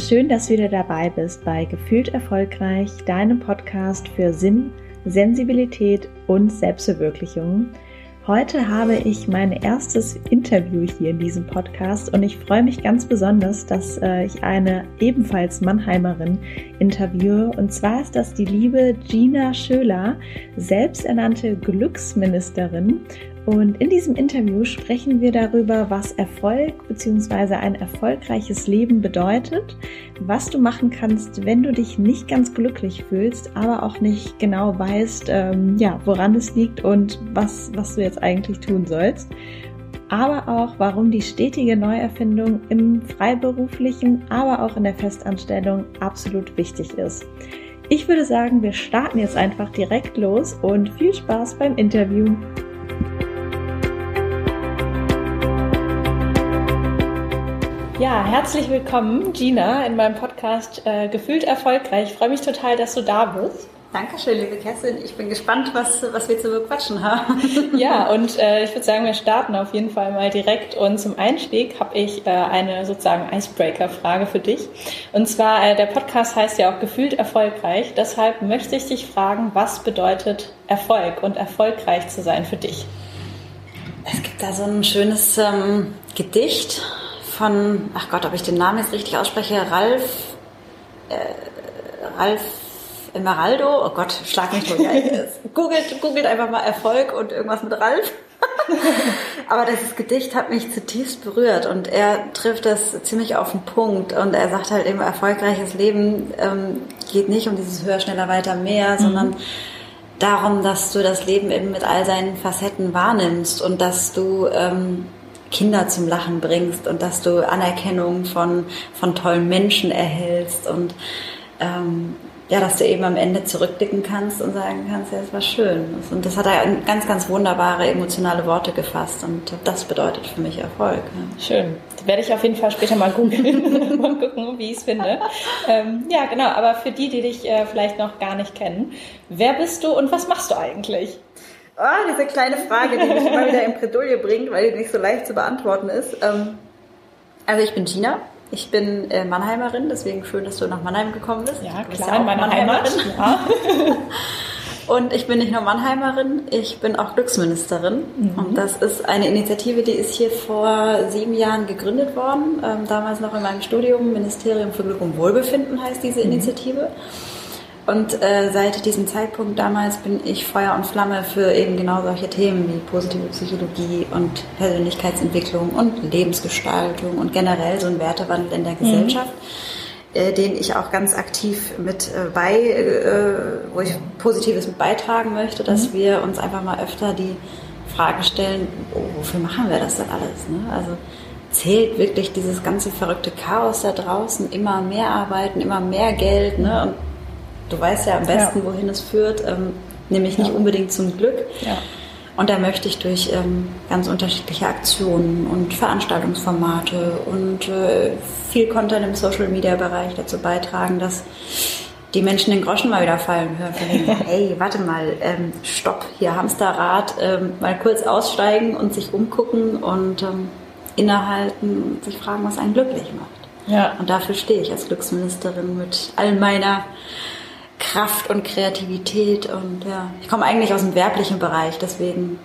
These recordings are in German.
schön, dass du wieder dabei bist bei Gefühlt Erfolgreich, deinem Podcast für Sinn, Sensibilität und Selbstverwirklichung. Heute habe ich mein erstes Interview hier in diesem Podcast und ich freue mich ganz besonders, dass äh, ich eine ebenfalls Mannheimerin interviewe. Und zwar ist das die liebe Gina Schöler, selbsternannte Glücksministerin und in diesem Interview sprechen wir darüber, was Erfolg bzw. ein erfolgreiches Leben bedeutet, was du machen kannst, wenn du dich nicht ganz glücklich fühlst, aber auch nicht genau weißt, ähm, ja, woran es liegt und was, was du jetzt eigentlich tun sollst. Aber auch, warum die stetige Neuerfindung im freiberuflichen, aber auch in der Festanstellung absolut wichtig ist. Ich würde sagen, wir starten jetzt einfach direkt los und viel Spaß beim Interview. Ja, herzlich willkommen, Gina, in meinem Podcast äh, Gefühlt erfolgreich. Ich freue mich total, dass du da bist. Dankeschön, liebe Kerstin. Ich bin gespannt, was, was wir zu bequatschen haben. ja, und äh, ich würde sagen, wir starten auf jeden Fall mal direkt. Und zum Einstieg habe ich äh, eine sozusagen Icebreaker-Frage für dich. Und zwar, äh, der Podcast heißt ja auch Gefühlt erfolgreich. Deshalb möchte ich dich fragen, was bedeutet Erfolg und erfolgreich zu sein für dich? Es gibt da so ein schönes ähm, Gedicht von, ach Gott, ob ich den Namen jetzt richtig ausspreche, Ralf, äh, Ralf Emeraldo, oh Gott, schlag mich durch. googelt, googelt einfach mal Erfolg und irgendwas mit Ralf. Aber dieses Gedicht hat mich zutiefst berührt und er trifft das ziemlich auf den Punkt und er sagt halt eben, erfolgreiches Leben ähm, geht nicht um dieses höher, schneller, weiter, mehr, mhm. sondern darum, dass du das Leben eben mit all seinen Facetten wahrnimmst und dass du ähm, Kinder zum Lachen bringst und dass du Anerkennung von, von tollen Menschen erhältst und ähm, ja, dass du eben am Ende zurückblicken kannst und sagen kannst, ja, es war schön. Und das hat er ganz, ganz wunderbare emotionale Worte gefasst und das bedeutet für mich Erfolg. Ja. Schön. Das werde ich auf jeden Fall später mal googeln, mal gucken, wie ich es finde. Ähm, ja, genau. Aber für die, die dich äh, vielleicht noch gar nicht kennen, wer bist du und was machst du eigentlich? Oh, diese kleine Frage, die mich immer wieder in Bredouille bringt, weil die nicht so leicht zu beantworten ist. Ähm, also ich bin Gina. Ich bin äh, Mannheimerin, deswegen schön, dass du nach Mannheim gekommen bist. Ja, klar, ja in meiner Heimat. Ja. Und ich bin nicht nur Mannheimerin, ich bin auch Glücksministerin. Mhm. Und das ist eine Initiative, die ist hier vor sieben Jahren gegründet worden. Ähm, damals noch in meinem Studium, Ministerium für Glück und Wohlbefinden heißt diese mhm. Und äh, seit diesem Zeitpunkt damals bin ich Feuer und Flamme für eben genau solche Themen wie positive Psychologie und Persönlichkeitsentwicklung und Lebensgestaltung und generell so ein Wertewandel in der mhm. Gesellschaft. Mhm. Den ich auch ganz aktiv mit äh, bei, äh, wo ich Positives mit beitragen möchte, dass mhm. wir uns einfach mal öfter die Frage stellen, oh, wofür machen wir das denn alles? Ne? Also zählt wirklich dieses ganze verrückte Chaos da draußen, immer mehr arbeiten, immer mehr Geld, ne? Und du weißt ja am besten, ja. wohin es führt, ähm, nämlich nicht ja. unbedingt zum Glück. Ja. Und da möchte ich durch ähm, ganz unterschiedliche Aktionen und Veranstaltungsformate und äh, viel Content im Social Media Bereich dazu beitragen, dass die Menschen den Groschen mal wieder fallen hören. Von hey, warte mal, ähm, stopp, hier Hamsterrad, ähm, mal kurz aussteigen und sich umgucken und ähm, innehalten und sich fragen, was einen glücklich macht. Ja. Und dafür stehe ich als Glücksministerin mit all meiner Kraft und Kreativität und ja, ich komme eigentlich aus dem werblichen Bereich, deswegen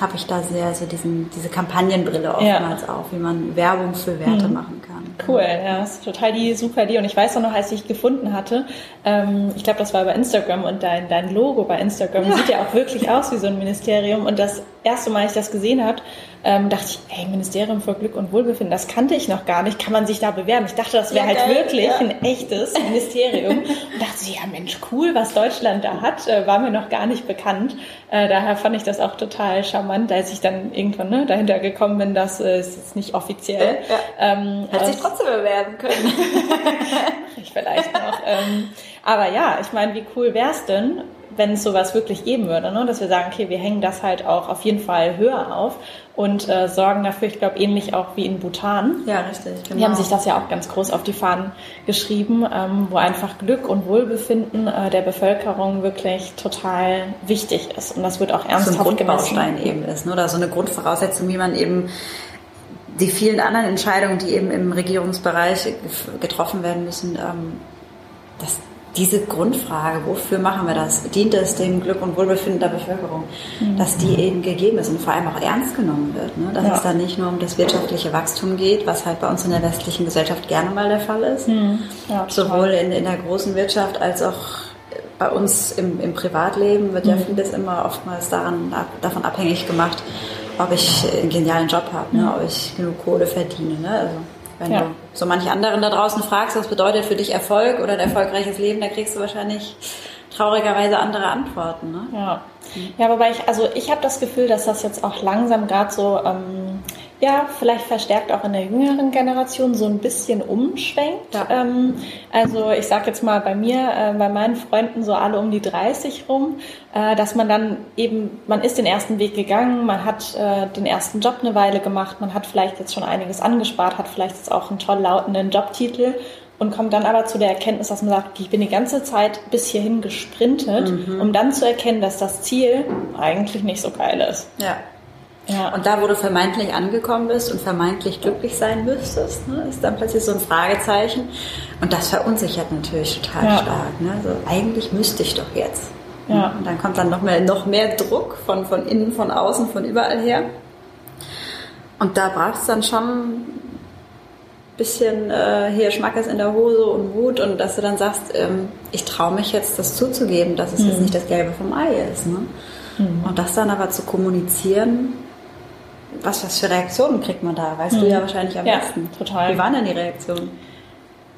habe ich da sehr so diesen, diese Kampagnenbrille oftmals ja. auf, wie man Werbung für Werte mhm. machen kann. Cool, ja, das ist total die super Idee. Und ich weiß auch noch, als ich gefunden hatte, ähm, ich glaube, das war bei Instagram und dein, dein Logo bei Instagram ja. sieht ja auch wirklich aus wie so ein Ministerium. Und das erste Mal, als ich das gesehen habe, ähm, dachte ich, ey, Ministerium für Glück und Wohlbefinden, das kannte ich noch gar nicht. Kann man sich da bewerben? Ich dachte, das wäre ja, halt geil, wirklich ja. ein echtes Ministerium. und dachte, ja Mensch, cool, was Deutschland da hat, äh, war mir noch gar nicht bekannt. Äh, daher fand ich das auch total charmant, als ich dann irgendwann ne, dahinter gekommen bin, dass äh, es jetzt nicht offiziell. Ja, ähm, Hätte sich trotzdem bewerben können. ich vielleicht noch. Ähm, aber ja, ich meine, wie cool wäre es denn, wenn es sowas wirklich geben würde, ne? dass wir sagen, okay, wir hängen das halt auch auf jeden Fall höher auf und äh, sorgen dafür, ich glaube, ähnlich auch wie in Bhutan. Ja, richtig. Genau. Die haben sich das ja auch ganz groß auf die Fahnen geschrieben, ähm, wo einfach Glück und Wohlbefinden äh, der Bevölkerung wirklich total wichtig ist. Und das wird auch ernsthaft so ein Grundbaustein gemessen. eben ist, ne? oder so eine Grundvoraussetzung, wie man eben die vielen anderen Entscheidungen, die eben im Regierungsbereich getroffen werden müssen, ähm, das, diese Grundfrage, wofür machen wir das? Dient es dem Glück und Wohlbefinden der Bevölkerung? Mhm. Dass die eben gegeben ist und vor allem auch ernst genommen wird. Ne? Dass ja. es dann nicht nur um das wirtschaftliche Wachstum geht, was halt bei uns in der westlichen Gesellschaft gerne mal der Fall ist. Mhm. Ja, Sowohl in, in der großen Wirtschaft als auch bei uns im, im Privatleben wird ja mhm. vieles immer oftmals daran, davon abhängig gemacht, ob ich einen genialen Job habe, ne? ob ich genug Kohle verdiene. Ne? Also wenn ja. du so manche anderen da draußen fragst, was bedeutet für dich Erfolg oder ein erfolgreiches Leben, da kriegst du wahrscheinlich traurigerweise andere Antworten. Ne? Ja. ja, wobei ich, also ich habe das Gefühl, dass das jetzt auch langsam gerade so ähm, ja, vielleicht verstärkt auch in der jüngeren Generation so ein bisschen umschwenkt. Ja. Ähm, also ich sag jetzt mal bei mir, äh, bei meinen Freunden so alle um die 30 rum, äh, dass man dann eben, man ist den ersten Weg gegangen, man hat äh, den ersten Job eine Weile gemacht, man hat vielleicht jetzt schon einiges angespart, hat vielleicht jetzt auch einen toll lautenden Jobtitel und kommt dann aber zu der Erkenntnis, dass man sagt, ich bin die ganze Zeit bis hierhin gesprintet, mhm. um dann zu erkennen, dass das Ziel eigentlich nicht so geil ist. Ja. Ja. Und da, wo du vermeintlich angekommen bist und vermeintlich glücklich sein müsstest, ne, ist dann plötzlich so ein Fragezeichen. Und das verunsichert natürlich total ja. stark. Ne? Also eigentlich müsste ich doch jetzt. Ja. Und dann kommt dann noch mehr, noch mehr Druck von, von innen, von außen, von überall her. Und da braucht es dann schon ein bisschen äh, hier Schmackes in der Hose und Wut und dass du dann sagst, ähm, ich traue mich jetzt, das zuzugeben, dass es mhm. jetzt nicht das Gelbe vom Ei ist. Ne? Mhm. Und das dann aber zu kommunizieren, was, was für Reaktionen kriegt man da? Weißt mhm. du ja wahrscheinlich am ja, besten. total. Wie waren denn die Reaktionen?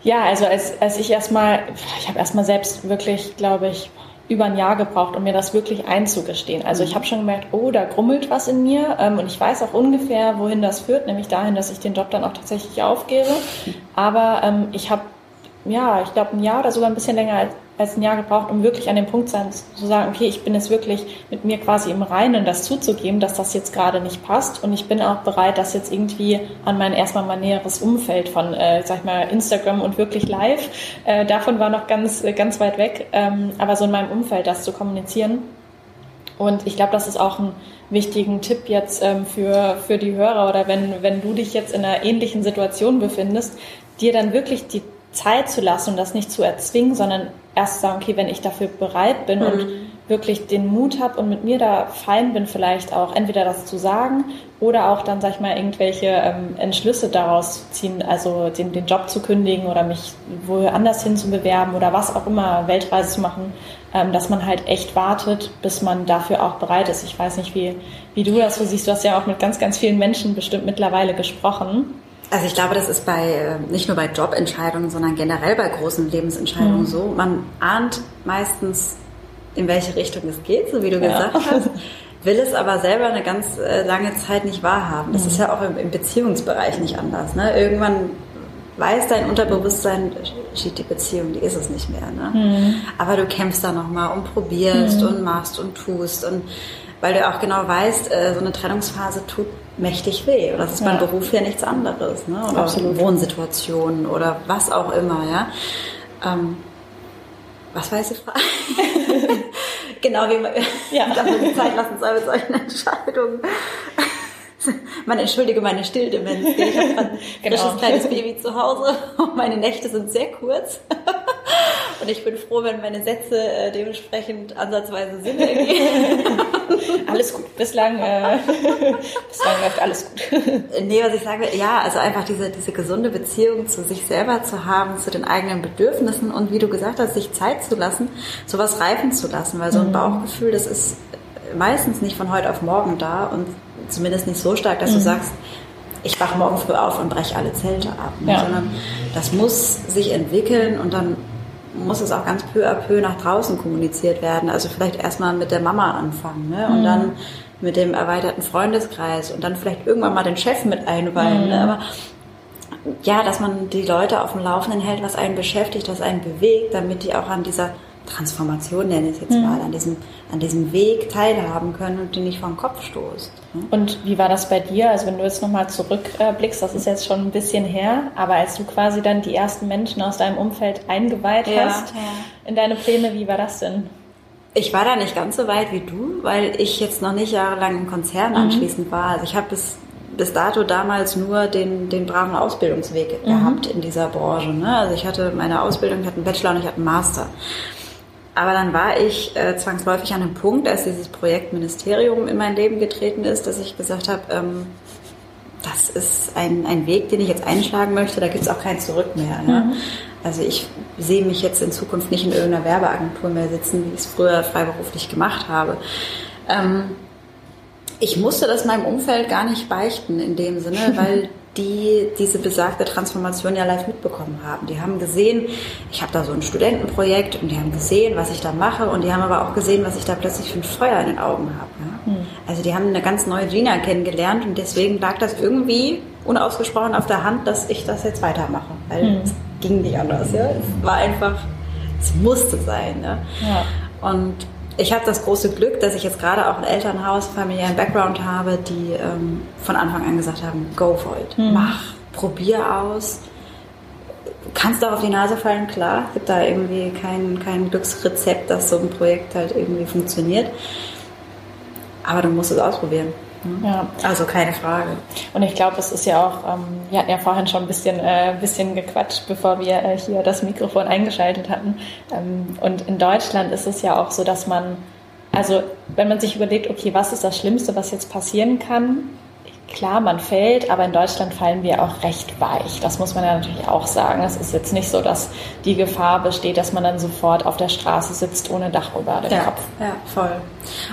Ja, also als, als ich erstmal, ich habe erstmal selbst wirklich, glaube ich, über ein Jahr gebraucht, um mir das wirklich einzugestehen. Also ich mhm. habe schon gemerkt, oh, da grummelt was in mir ähm, und ich weiß auch ungefähr, wohin das führt, nämlich dahin, dass ich den Job dann auch tatsächlich aufgebe. Mhm. Aber ähm, ich habe, ja, ich glaube, ein Jahr oder sogar ein bisschen länger als, ein Jahr gebraucht, um wirklich an dem Punkt sein, zu sagen, okay, ich bin jetzt wirklich mit mir quasi im Reinen, das zuzugeben, dass das jetzt gerade nicht passt. Und ich bin auch bereit, das jetzt irgendwie an mein erstmal mein näheres Umfeld von, äh, sag ich mal, Instagram und wirklich live. Äh, davon war noch ganz, äh, ganz weit weg. Ähm, aber so in meinem Umfeld das zu kommunizieren. Und ich glaube, das ist auch ein wichtigen Tipp jetzt ähm, für, für die Hörer oder wenn, wenn du dich jetzt in einer ähnlichen Situation befindest, dir dann wirklich die Zeit zu lassen und das nicht zu erzwingen, sondern erst sagen, okay, wenn ich dafür bereit bin mhm. und wirklich den Mut habe und mit mir da fein bin, vielleicht auch entweder das zu sagen oder auch dann, sag ich mal, irgendwelche ähm, Entschlüsse daraus ziehen, also den, den Job zu kündigen oder mich woanders hin zu bewerben oder was auch immer, Weltreise zu machen, ähm, dass man halt echt wartet, bis man dafür auch bereit ist. Ich weiß nicht, wie, wie du das so siehst. Du hast ja auch mit ganz, ganz vielen Menschen bestimmt mittlerweile gesprochen. Also ich glaube, das ist bei äh, nicht nur bei Jobentscheidungen, sondern generell bei großen Lebensentscheidungen mhm. so. Man ahnt meistens, in welche Richtung es geht, so wie du ja. gesagt hast, will es aber selber eine ganz äh, lange Zeit nicht wahrhaben. Das mhm. ist ja auch im, Beziehungsbereich nicht anders. Ne? Irgendwann weiß dein Unterbewusstsein, steht die Beziehung, die ist es nicht mehr. Ne? Mhm. Aber du kämpfst da nochmal und probierst mhm. und machst und tust und weil du auch genau weißt, äh, so eine Trennungsphase tut mächtig weh. Das ist beim ja. Beruf ja nichts anderes. Ne? Oder Absolut. Wohnsituationen oder was auch immer. Ja? Ähm, was weiß ich? genau, wie man ja. die Zeit lassen soll mit solchen Entscheidungen. Man entschuldige meine Stilldemenz. Ich habe ein genau. frisches kleines Baby zu Hause und meine Nächte sind sehr kurz. Und ich bin froh, wenn meine Sätze äh, dementsprechend ansatzweise Sinn ergeben. alles gut. Bislang, äh, bislang läuft alles gut. Nee, was ich sage, ja, also einfach diese, diese gesunde Beziehung zu sich selber zu haben, zu den eigenen Bedürfnissen und wie du gesagt hast, sich Zeit zu lassen, sowas reifen zu lassen, weil so ein mhm. Bauchgefühl, das ist meistens nicht von heute auf morgen da und zumindest nicht so stark, dass mhm. du sagst, ich wach morgen früh auf und breche alle Zelte ab, ne? ja. sondern das muss sich entwickeln und dann muss es auch ganz peu à peu nach draußen kommuniziert werden. Also vielleicht erstmal mit der Mama anfangen ne? und mhm. dann mit dem erweiterten Freundeskreis und dann vielleicht irgendwann mal den Chef mit einweihen. Ne? Mhm. Ne? Aber ja, dass man die Leute auf dem Laufenden hält, was einen beschäftigt, was einen bewegt, damit die auch an dieser Transformation, nenne ich es jetzt mhm. mal, an diesem, an diesem Weg teilhaben können und die nicht vom Kopf stoßt. Ne? Und wie war das bei dir? Also wenn du jetzt nochmal zurückblickst, das ist jetzt schon ein bisschen her, aber als du quasi dann die ersten Menschen aus deinem Umfeld eingeweiht ja, hast ja. in deine Pläne, wie war das denn? Ich war da nicht ganz so weit wie du, weil ich jetzt noch nicht jahrelang im Konzern mhm. anschließend war. Also ich habe bis bis dato damals nur den, den braven Ausbildungsweg mhm. gehabt in dieser Branche. Ne? Also ich hatte meine Ausbildung, ich hatte einen Bachelor und ich hatte einen Master. Aber dann war ich äh, zwangsläufig an einem Punkt, als dieses Projekt Ministerium in mein Leben getreten ist, dass ich gesagt habe, ähm, das ist ein, ein Weg, den ich jetzt einschlagen möchte, da gibt es auch kein Zurück mehr. Ne? Mhm. Also ich sehe mich jetzt in Zukunft nicht in irgendeiner Werbeagentur mehr sitzen, wie ich es früher freiberuflich gemacht habe. Ähm, ich musste das meinem Umfeld gar nicht beichten in dem Sinne, weil die diese besagte Transformation ja live mitbekommen haben. Die haben gesehen, ich habe da so ein Studentenprojekt und die haben gesehen, was ich da mache und die haben aber auch gesehen, was ich da plötzlich für ein Feuer in den Augen habe. Ja? Mhm. Also die haben eine ganz neue Gina kennengelernt und deswegen lag das irgendwie unausgesprochen auf der Hand, dass ich das jetzt weitermache, weil mhm. es ging nicht anders. Ja? Es war einfach, es musste sein. Ja? ja. Und ich habe das große Glück, dass ich jetzt gerade auch ein Elternhaus, familiären Background habe, die ähm, von Anfang an gesagt haben, go for it, mhm. mach, probier aus. Kannst du auf die Nase fallen, klar. Gibt da irgendwie kein, kein Glücksrezept, dass so ein Projekt halt irgendwie funktioniert. Aber du musst es ausprobieren. Mhm. Ja. Also keine Frage. Und ich glaube, es ist ja auch, ähm, wir hatten ja vorhin schon ein bisschen, äh, bisschen gequatscht, bevor wir äh, hier das Mikrofon eingeschaltet hatten. Ähm, und in Deutschland ist es ja auch so, dass man, also wenn man sich überlegt, okay, was ist das Schlimmste, was jetzt passieren kann, Klar, man fällt, aber in Deutschland fallen wir auch recht weich. Das muss man ja natürlich auch sagen. Es ist jetzt nicht so, dass die Gefahr besteht, dass man dann sofort auf der Straße sitzt ohne Dach über den ja, Kopf. Ja, voll.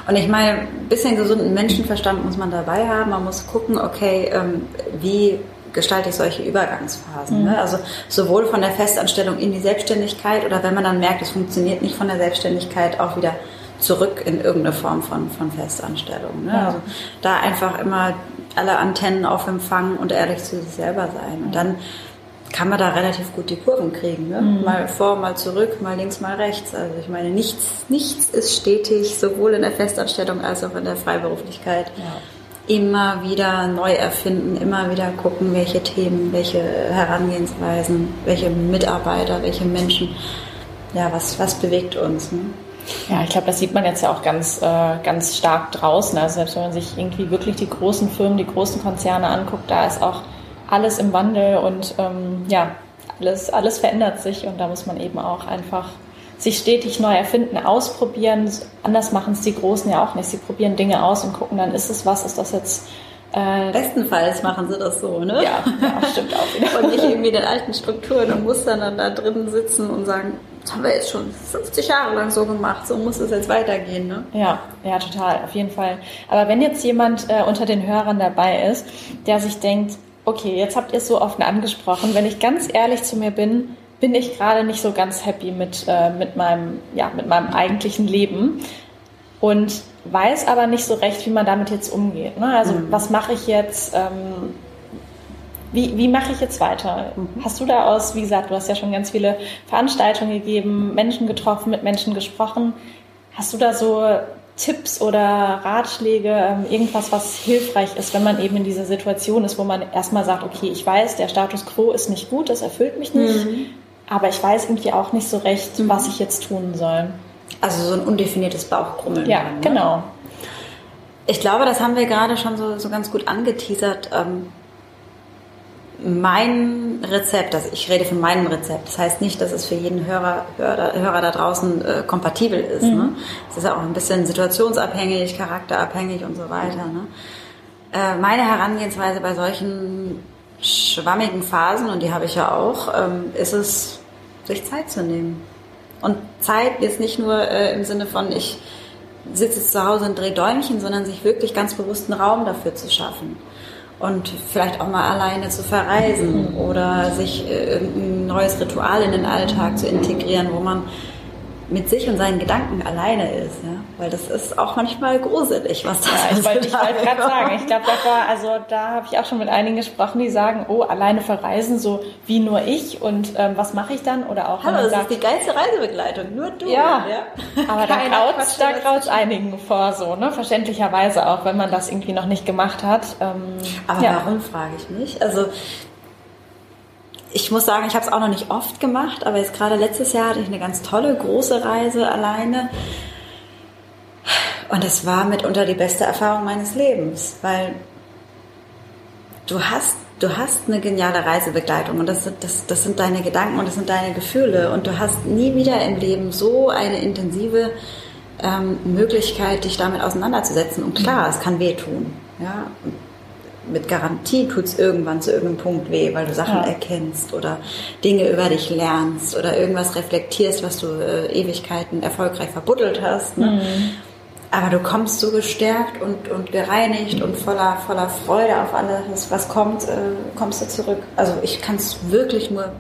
Und ich meine, ein bisschen gesunden Menschenverstand muss man dabei haben. Man muss gucken, okay, ähm, wie gestalte ich solche Übergangsphasen. Ne? Mhm. Ne? Also sowohl von der Festanstellung in die Selbstständigkeit oder wenn man dann merkt, es funktioniert nicht von der Selbstständigkeit, auch wieder zurück in irgendeine Form von, von Festanstellung. Ne? Ja. Also da einfach immer alle Antennen auf Empfang und ehrlich zu sich selber sein. Und dann kann man da relativ gut die Kurven kriegen. Ne? Mhm. Mal vor, mal zurück, mal links, mal rechts. Also ich meine, nichts, nichts ist stetig, sowohl in der Festanstellung als auch in der Freiberuflichkeit. Ja. Immer wieder neu erfinden, immer wieder gucken, welche Themen, welche Herangehensweisen, welche Mitarbeiter, welche Menschen, ja, was, was bewegt uns. Ne? Ja, ich glaube, das sieht man jetzt ja auch ganz, äh, ganz stark draußen. Also selbst wenn man sich irgendwie wirklich die großen Firmen, die großen Konzerne anguckt, da ist auch alles im Wandel und ähm, ja, alles, alles verändert sich und da muss man eben auch einfach sich stetig neu erfinden, ausprobieren. Anders machen es die Großen ja auch nicht. Sie probieren Dinge aus und gucken, dann ist es was, ist das jetzt äh, Bestenfalls machen sie das so, ne? Ja, ja stimmt auch wieder. und nicht irgendwie den alten Strukturen und Mustern dann da drin sitzen und sagen, das haben wir jetzt schon 50 Jahre lang so gemacht, so muss es jetzt weitergehen, ne? Ja, ja, total, auf jeden Fall. Aber wenn jetzt jemand äh, unter den Hörern dabei ist, der sich denkt, okay, jetzt habt ihr es so offen angesprochen, wenn ich ganz ehrlich zu mir bin, bin ich gerade nicht so ganz happy mit, äh, mit, meinem, ja, mit meinem eigentlichen Leben und weiß aber nicht so recht, wie man damit jetzt umgeht. Ne? Also mhm. was mache ich jetzt? Ähm, wie, wie mache ich jetzt weiter? Mhm. Hast du da aus, wie gesagt, du hast ja schon ganz viele Veranstaltungen gegeben, Menschen getroffen, mit Menschen gesprochen. Hast du da so Tipps oder Ratschläge, ähm, irgendwas, was hilfreich ist, wenn man eben in dieser Situation ist, wo man erstmal sagt, okay, ich weiß, der Status quo ist nicht gut, das erfüllt mich nicht, mhm. aber ich weiß irgendwie auch nicht so recht, mhm. was ich jetzt tun soll. Also so ein undefiniertes Bauchkrummeln. Ja, ne? genau. Ich glaube, das haben wir gerade schon so, so ganz gut angeteasert. Ähm, mein Rezept, also ich rede von meinem Rezept, das heißt nicht, dass es für jeden Hörer, Hörer, Hörer da draußen äh, kompatibel ist. Mhm. Ne? Es ist ja auch ein bisschen situationsabhängig, charakterabhängig und so weiter. Ne? Äh, meine Herangehensweise bei solchen schwammigen Phasen, und die habe ich ja auch, ähm, ist es, sich Zeit zu nehmen. Und Zeit jetzt nicht nur äh, im Sinne von, ich sitze jetzt zu Hause und drehe Däumchen, sondern sich wirklich ganz bewusst einen Raum dafür zu schaffen. Und vielleicht auch mal alleine zu verreisen oder sich äh, ein neues Ritual in den Alltag zu integrieren, wo man mit sich und seinen Gedanken alleine ist, ja? weil das ist auch manchmal gruselig, was das ja, ich wollte wollt gerade sagen, ich glaube, da war, also da habe ich auch schon mit einigen gesprochen, die sagen, oh, alleine verreisen, so wie nur ich und ähm, was mache ich dann? Oder auch Hallo, das sagt, ist die geilste Reisebegleitung, nur du. Ja, ja. aber da graut da graut's einigen vor, so, ne? verständlicherweise auch, wenn man das irgendwie noch nicht gemacht hat. Ähm, aber ja. warum, frage ich mich. Also ich muss sagen, ich habe es auch noch nicht oft gemacht, aber jetzt gerade letztes Jahr hatte ich eine ganz tolle große Reise alleine. Und es war mitunter die beste Erfahrung meines Lebens, weil du hast du hast eine geniale Reisebegleitung und das, das, das sind deine Gedanken und das sind deine Gefühle und du hast nie wieder im Leben so eine intensive ähm, Möglichkeit, dich damit auseinanderzusetzen. Und klar, es kann wehtun. Ja? Mit Garantie tut es irgendwann zu irgendeinem Punkt weh, weil du Sachen ja. erkennst oder Dinge über dich lernst oder irgendwas reflektierst, was du äh, Ewigkeiten erfolgreich verbuddelt hast. Ne? Mhm. Aber du kommst so gestärkt und, und gereinigt und voller, voller Freude auf alles, was kommt, äh, kommst du zurück. Also ich kann es wirklich nur,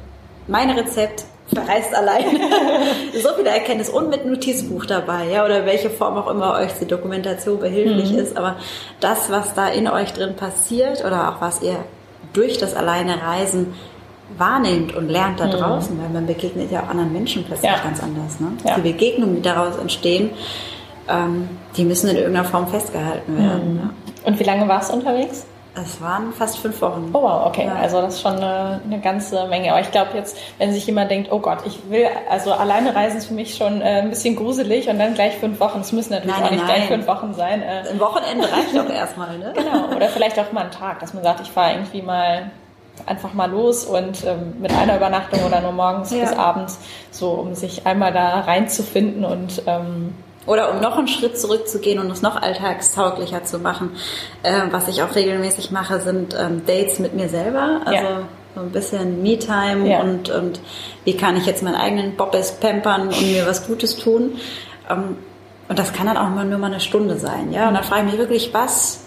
mein Rezept, verreist allein. so viele Erkenntnis und mit Notizbuch dabei, ja, oder welche Form auch immer euch die Dokumentation behilflich mhm. ist. Aber das, was da in euch drin passiert oder auch was ihr durch das alleine Reisen wahrnehmt und lernt da mhm. draußen, weil man begegnet ja auch anderen Menschen plötzlich ja. ganz anders. Ne? Ja. Die Begegnungen, die daraus entstehen, ähm, die müssen in irgendeiner Form festgehalten werden. Mhm. Ja. Und wie lange warst du unterwegs? Es waren fast fünf Wochen. Oh wow, okay. Ja. Also das ist schon eine, eine ganze Menge. Aber ich glaube jetzt, wenn sich jemand denkt, oh Gott, ich will, also alleine reisen ist für mich schon äh, ein bisschen gruselig und dann gleich fünf Wochen. Es müssen natürlich nein, auch nicht nein. gleich fünf Wochen sein. Äh, Ein Wochenende reicht doch erstmal, ne? Genau. Oder vielleicht auch mal einen Tag, dass man sagt, ich fahre irgendwie mal einfach mal los und ähm, mit einer Übernachtung oder nur morgens ja. bis abends, so um sich einmal da reinzufinden und ähm, oder um noch einen Schritt zurückzugehen und es noch alltagstauglicher zu machen, äh, was ich auch regelmäßig mache, sind ähm, Dates mit mir selber. Also ja. so ein bisschen Me-Time ja. und, und wie kann ich jetzt meinen eigenen Bobbes pampern und mir was Gutes tun. Ähm, und das kann dann auch mal nur mal eine Stunde sein. Ja? Und dann frage ich mich wirklich, was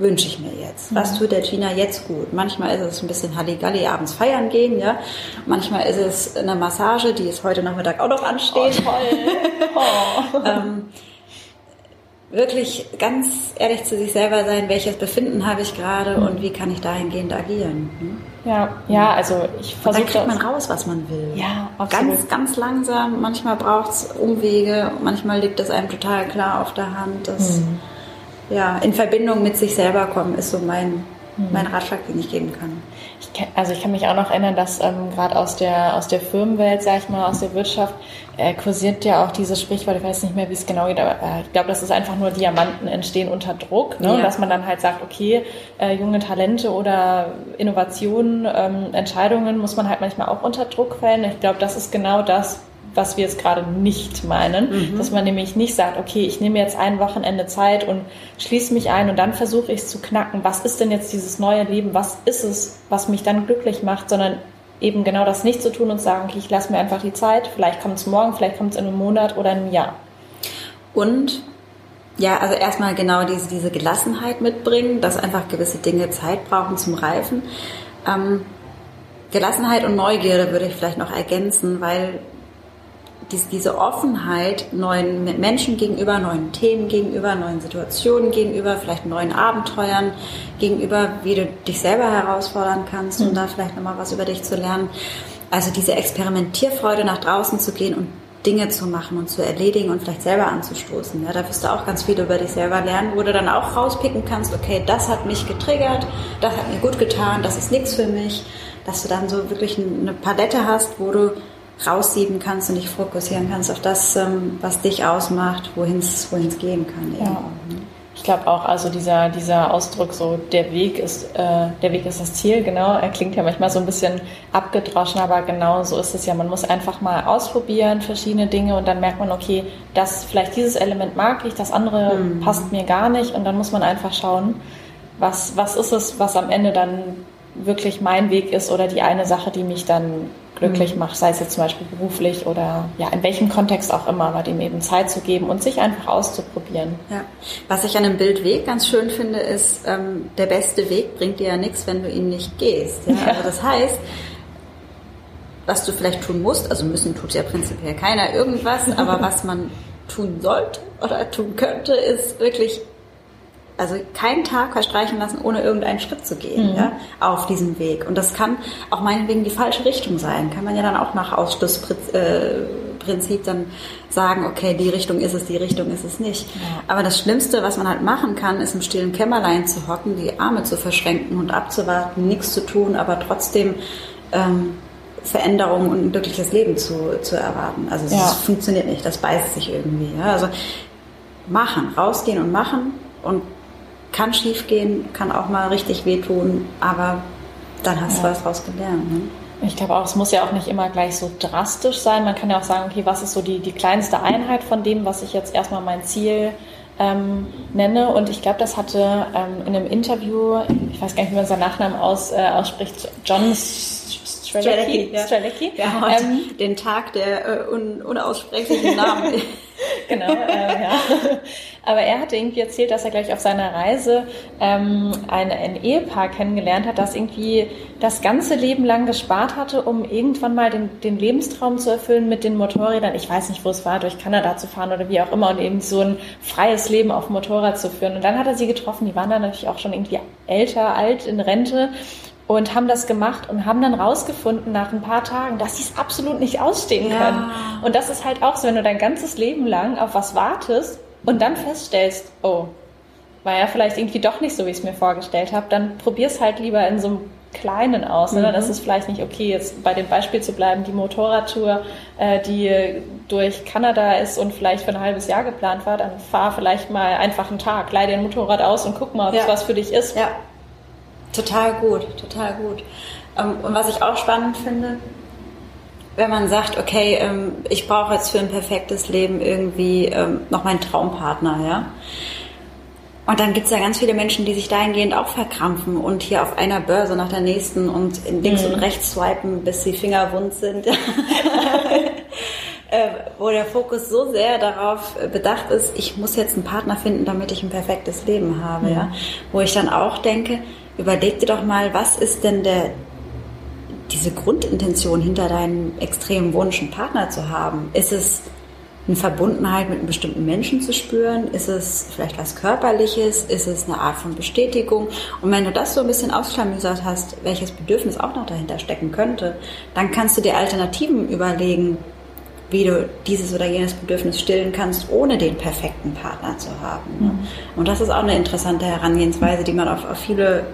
wünsche ich mir jetzt? Was mhm. tut der Gina jetzt gut? Manchmal ist es ein bisschen Halligalli abends feiern gehen, ja. Manchmal ist es eine Massage, die ist heute Nachmittag auch noch ansteht. Oh, toll. Oh. ähm, wirklich ganz ehrlich zu sich selber sein, welches Befinden habe ich gerade mhm. und wie kann ich dahingehend agieren. Hm? Ja, ja, also ich versuche. Dann kriegt man raus, was man will. Ja, absolut. Ganz, ganz langsam. Manchmal braucht es Umwege, manchmal liegt es einem total klar auf der Hand. Das, mhm ja, in Verbindung mit sich selber kommen, ist so mein, mhm. mein Ratschlag, den ich geben kann. Ich kann, also ich kann mich auch noch erinnern, dass ähm, gerade aus der, aus der Firmenwelt, sag ich mal, aus der Wirtschaft, äh, kursiert ja auch dieses Sprichwort, ich weiß nicht mehr, wie es genau geht, aber äh, ich glaube, das ist einfach nur Diamanten entstehen unter Druck, ne? Ja. dass man dann halt sagt, okay, äh, junge Talente oder Innovationen, ähm, Entscheidungen muss man halt manchmal auch unter Druck fällen. Ich glaube, das ist genau das, was wir jetzt gerade nicht meinen. Mhm. Dass man nämlich nicht sagt, okay, ich nehme jetzt ein Wochenende Zeit und schließe mich ein und dann versuche ich es zu knacken. Was ist denn jetzt dieses neue Leben? Was ist es, was mich dann glücklich macht? Sondern eben genau das nicht zu tun und sagen, okay, ich lasse mir einfach die Zeit. Vielleicht kommt es morgen, vielleicht kommt es in einem Monat oder in einem Jahr. Und ja, also erstmal genau diese, diese Gelassenheit mitbringen, dass einfach gewisse Dinge Zeit brauchen zum Reifen. Ähm, Gelassenheit und Neugierde würde ich vielleicht noch ergänzen, weil diese Offenheit neuen Menschen gegenüber, neuen Themen gegenüber, neuen Situationen gegenüber, vielleicht neuen Abenteuern gegenüber, wie du dich selber herausfordern kannst, um mhm. da vielleicht nochmal was über dich zu lernen. Also diese Experimentierfreude nach draußen zu gehen und Dinge zu machen und zu erledigen und vielleicht selber anzustoßen. Ja, da wirst du auch ganz viel über dich selber lernen, wo du dann auch rauspicken kannst, okay, das hat mich getriggert, das hat mir gut getan, das ist nichts für mich, dass du dann so wirklich eine Palette hast, wo du raussieben kannst und dich fokussieren kannst auf das, ähm, was dich ausmacht, wohin es gehen kann. Ja. Ich glaube auch, also dieser, dieser Ausdruck, so der Weg ist, äh, der Weg ist das Ziel, genau, er klingt ja manchmal so ein bisschen abgedroschen, aber genau so ist es ja. Man muss einfach mal ausprobieren, verschiedene Dinge und dann merkt man, okay, das, vielleicht dieses Element mag ich, das andere mhm. passt mir gar nicht und dann muss man einfach schauen, was, was ist es, was am Ende dann wirklich mein Weg ist oder die eine Sache, die mich dann glücklich mhm. macht, sei es jetzt zum Beispiel beruflich oder ja, in welchem Kontext auch immer, aber dem eben Zeit zu geben und sich einfach auszuprobieren. Ja. Was ich an einem Bildweg ganz schön finde, ist, ähm, der beste Weg bringt dir ja nichts, wenn du ihn nicht gehst. Ja? Also das heißt, was du vielleicht tun musst, also müssen tut ja prinzipiell keiner irgendwas, aber was man tun sollte oder tun könnte, ist wirklich also keinen Tag verstreichen lassen, ohne irgendeinen Schritt zu gehen, mhm. ja, auf diesem Weg. Und das kann auch meinetwegen die falsche Richtung sein. Kann man ja dann auch nach Ausschlussprinzip äh, dann sagen, okay, die Richtung ist es, die Richtung ist es nicht. Ja. Aber das Schlimmste, was man halt machen kann, ist im stillen Kämmerlein zu hocken, die Arme zu verschränken und abzuwarten, nichts zu tun, aber trotzdem ähm, Veränderung und ein glückliches Leben zu, zu erwarten. Also es ja. funktioniert nicht, das beißt sich irgendwie. Ja? Also machen, rausgehen und machen und kann schief gehen, kann auch mal richtig wehtun, aber dann hast ja. du was draus gelernt. Ne? Ich glaube auch, es muss ja auch nicht immer gleich so drastisch sein. Man kann ja auch sagen, okay, was ist so die, die kleinste Einheit von dem, was ich jetzt erstmal mein Ziel ähm, nenne. Und ich glaube, das hatte ähm, in einem Interview, ich weiß gar nicht, wie man seinen Nachnamen aus, äh, ausspricht, John Strelecki. Ja. Strelecki. Ja, ähm, den Tag der äh, un unaussprechlichen Namen. genau, äh, ja. Aber er hatte irgendwie erzählt, dass er gleich auf seiner Reise ähm, ein, ein Ehepaar kennengelernt hat, das irgendwie das ganze Leben lang gespart hatte, um irgendwann mal den, den Lebenstraum zu erfüllen mit den Motorrädern. Ich weiß nicht, wo es war, durch Kanada zu fahren oder wie auch immer und eben so ein freies Leben auf dem Motorrad zu führen. Und dann hat er sie getroffen, die waren dann natürlich auch schon irgendwie älter, alt, in Rente und haben das gemacht und haben dann rausgefunden nach ein paar Tagen, dass sie es absolut nicht ausstehen ja. können. Und das ist halt auch so, wenn du dein ganzes Leben lang auf was wartest und dann feststellst, oh, war ja vielleicht irgendwie doch nicht so, wie ich es mir vorgestellt habe, dann probier es halt lieber in so einem Kleinen aus. Ne? Mhm. Das ist vielleicht nicht okay, jetzt bei dem Beispiel zu bleiben, die Motorradtour, äh, die durch Kanada ist und vielleicht für ein halbes Jahr geplant war, dann fahr vielleicht mal einfach einen Tag, leih dir ein Motorrad aus und guck mal, ob es was für dich ist. Ja. Total gut, total gut. Ähm, und was ich auch spannend finde, wenn man sagt, okay, ähm, ich brauche jetzt für ein perfektes Leben irgendwie ähm, noch meinen Traumpartner, ja. Und dann gibt es ja ganz viele Menschen, die sich dahingehend auch verkrampfen und hier auf einer Börse nach der nächsten und links mhm. und rechts swipen, bis die Finger wund sind. äh, wo der Fokus so sehr darauf bedacht ist, ich muss jetzt einen Partner finden, damit ich ein perfektes Leben habe. Mhm. Ja? Wo ich dann auch denke, überleg dir doch mal, was ist denn der, diese Grundintention hinter deinem extremen Wunsch, einen Partner zu haben? Ist es eine Verbundenheit mit einem bestimmten Menschen zu spüren? Ist es vielleicht was Körperliches? Ist es eine Art von Bestätigung? Und wenn du das so ein bisschen ausklamüsert hast, welches Bedürfnis auch noch dahinter stecken könnte, dann kannst du dir Alternativen überlegen, wie du dieses oder jenes Bedürfnis stillen kannst, ohne den perfekten Partner zu haben. Mhm. Und das ist auch eine interessante Herangehensweise, die man auf, auf viele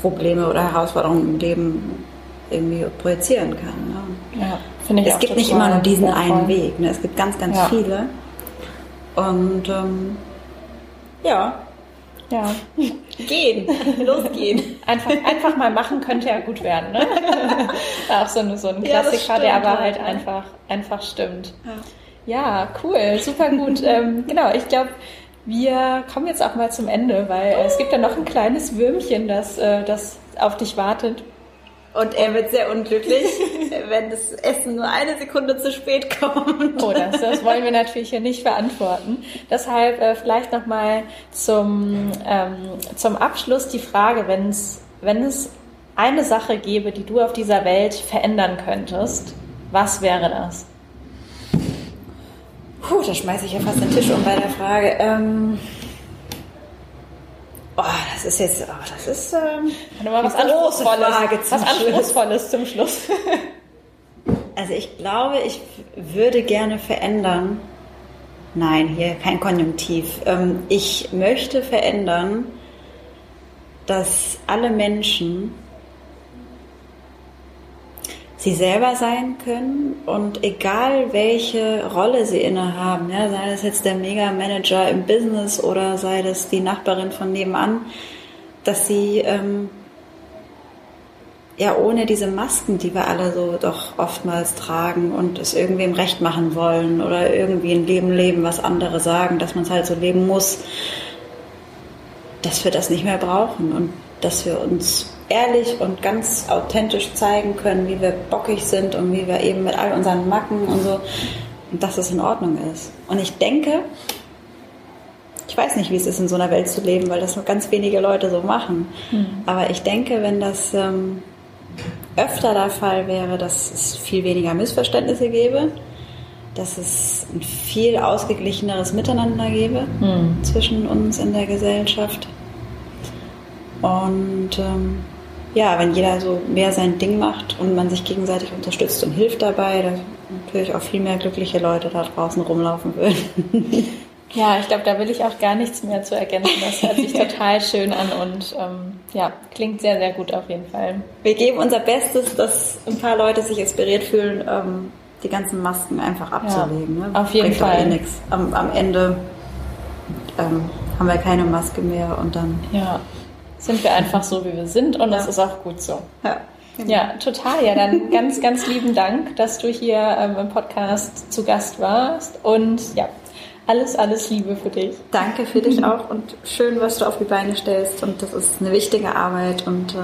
Probleme oder Herausforderungen im Leben irgendwie projizieren kann. Ne? Ja, Es gibt nicht immer nur diesen einen Weg. Ne? Es gibt ganz, ganz ja. viele. Und ähm, ja. Ja. Gehen, losgehen. Einfach, einfach mal machen könnte ja gut werden. Ne? Auch so, ein, so ein Klassiker, ja, der aber halt ja. einfach, einfach stimmt. Ja. cool, super gut. ähm, genau, ich glaube, wir kommen jetzt auch mal zum Ende, weil es gibt ja noch ein kleines Würmchen, das, äh, das auf dich wartet. Und er wird sehr unglücklich, wenn das Essen nur eine Sekunde zu spät kommt. Oh, das, das wollen wir natürlich hier nicht beantworten. Deshalb äh, vielleicht nochmal zum, ähm, zum Abschluss die Frage, wenn's, wenn es eine Sache gäbe, die du auf dieser Welt verändern könntest, was wäre das? Puh, da schmeiße ich ja fast den Tisch um bei der Frage. Ähm Oh, das ist jetzt, oh, das ist ähm, mal was Anspruchsvolles, was Anspruchsvolles zum Schluss. also ich glaube, ich würde gerne verändern. Nein, hier kein Konjunktiv. Ähm, ich möchte verändern, dass alle Menschen sie selber sein können und egal welche Rolle sie innehaben, ja, sei das jetzt der Mega-Manager im Business oder sei das die Nachbarin von nebenan, dass sie ähm, ja ohne diese Masken, die wir alle so doch oftmals tragen und es irgendwem recht machen wollen oder irgendwie ein Leben leben, was andere sagen, dass man es halt so leben muss, dass wir das nicht mehr brauchen und dass wir uns ehrlich und ganz authentisch zeigen können, wie wir bockig sind und wie wir eben mit all unseren Macken und so, und dass es in Ordnung ist. Und ich denke, ich weiß nicht, wie es ist, in so einer Welt zu leben, weil das nur ganz wenige Leute so machen. Mhm. Aber ich denke, wenn das ähm, öfter der Fall wäre, dass es viel weniger Missverständnisse gäbe, dass es ein viel ausgeglicheneres Miteinander gäbe mhm. zwischen uns in der Gesellschaft. Und ähm, ja, wenn jeder so mehr sein Ding macht und man sich gegenseitig unterstützt und hilft dabei, dass natürlich auch viel mehr glückliche Leute da draußen rumlaufen würden. Ja, ich glaube, da will ich auch gar nichts mehr zu ergänzen. Das hört sich total schön an und ähm, ja, klingt sehr, sehr gut auf jeden Fall. Wir geben unser Bestes, dass ein paar Leute sich inspiriert fühlen, ähm, die ganzen Masken einfach abzulegen. Ja, ne? Auf jeden Bringt Fall. Eh Am, am Ende ähm, haben wir keine Maske mehr und dann. Ja, sind wir einfach so, wie wir sind und ja. das ist auch gut so. Ja. Genau. Ja, total. Ja, dann ganz, ganz lieben Dank, dass du hier ähm, im Podcast zu Gast warst. Und ja, alles, alles Liebe für dich. Danke für dich auch und schön, was du auf die Beine stellst. Und das ist eine wichtige Arbeit und äh,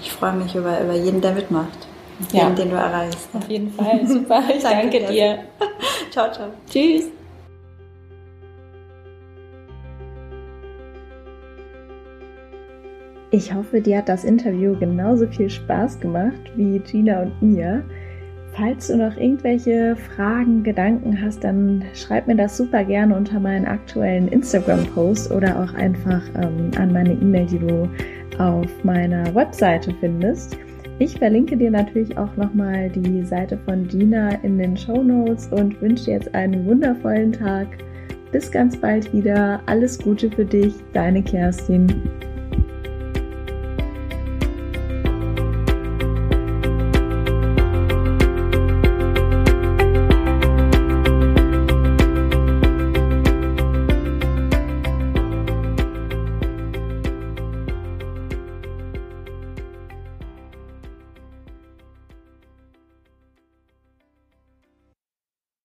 ich freue mich über, über jeden, der mitmacht. Ja. Jeden, den du erreichst. Auf jeden Fall. Super. Ich danke, danke dir. ciao, ciao. Tschüss. Ich hoffe, dir hat das Interview genauso viel Spaß gemacht wie Gina und mir. Falls du noch irgendwelche Fragen, Gedanken hast, dann schreib mir das super gerne unter meinen aktuellen Instagram-Post oder auch einfach ähm, an meine E-Mail, die du auf meiner Webseite findest. Ich verlinke dir natürlich auch nochmal die Seite von Gina in den Show Notes und wünsche dir jetzt einen wundervollen Tag. Bis ganz bald wieder. Alles Gute für dich, deine Kerstin.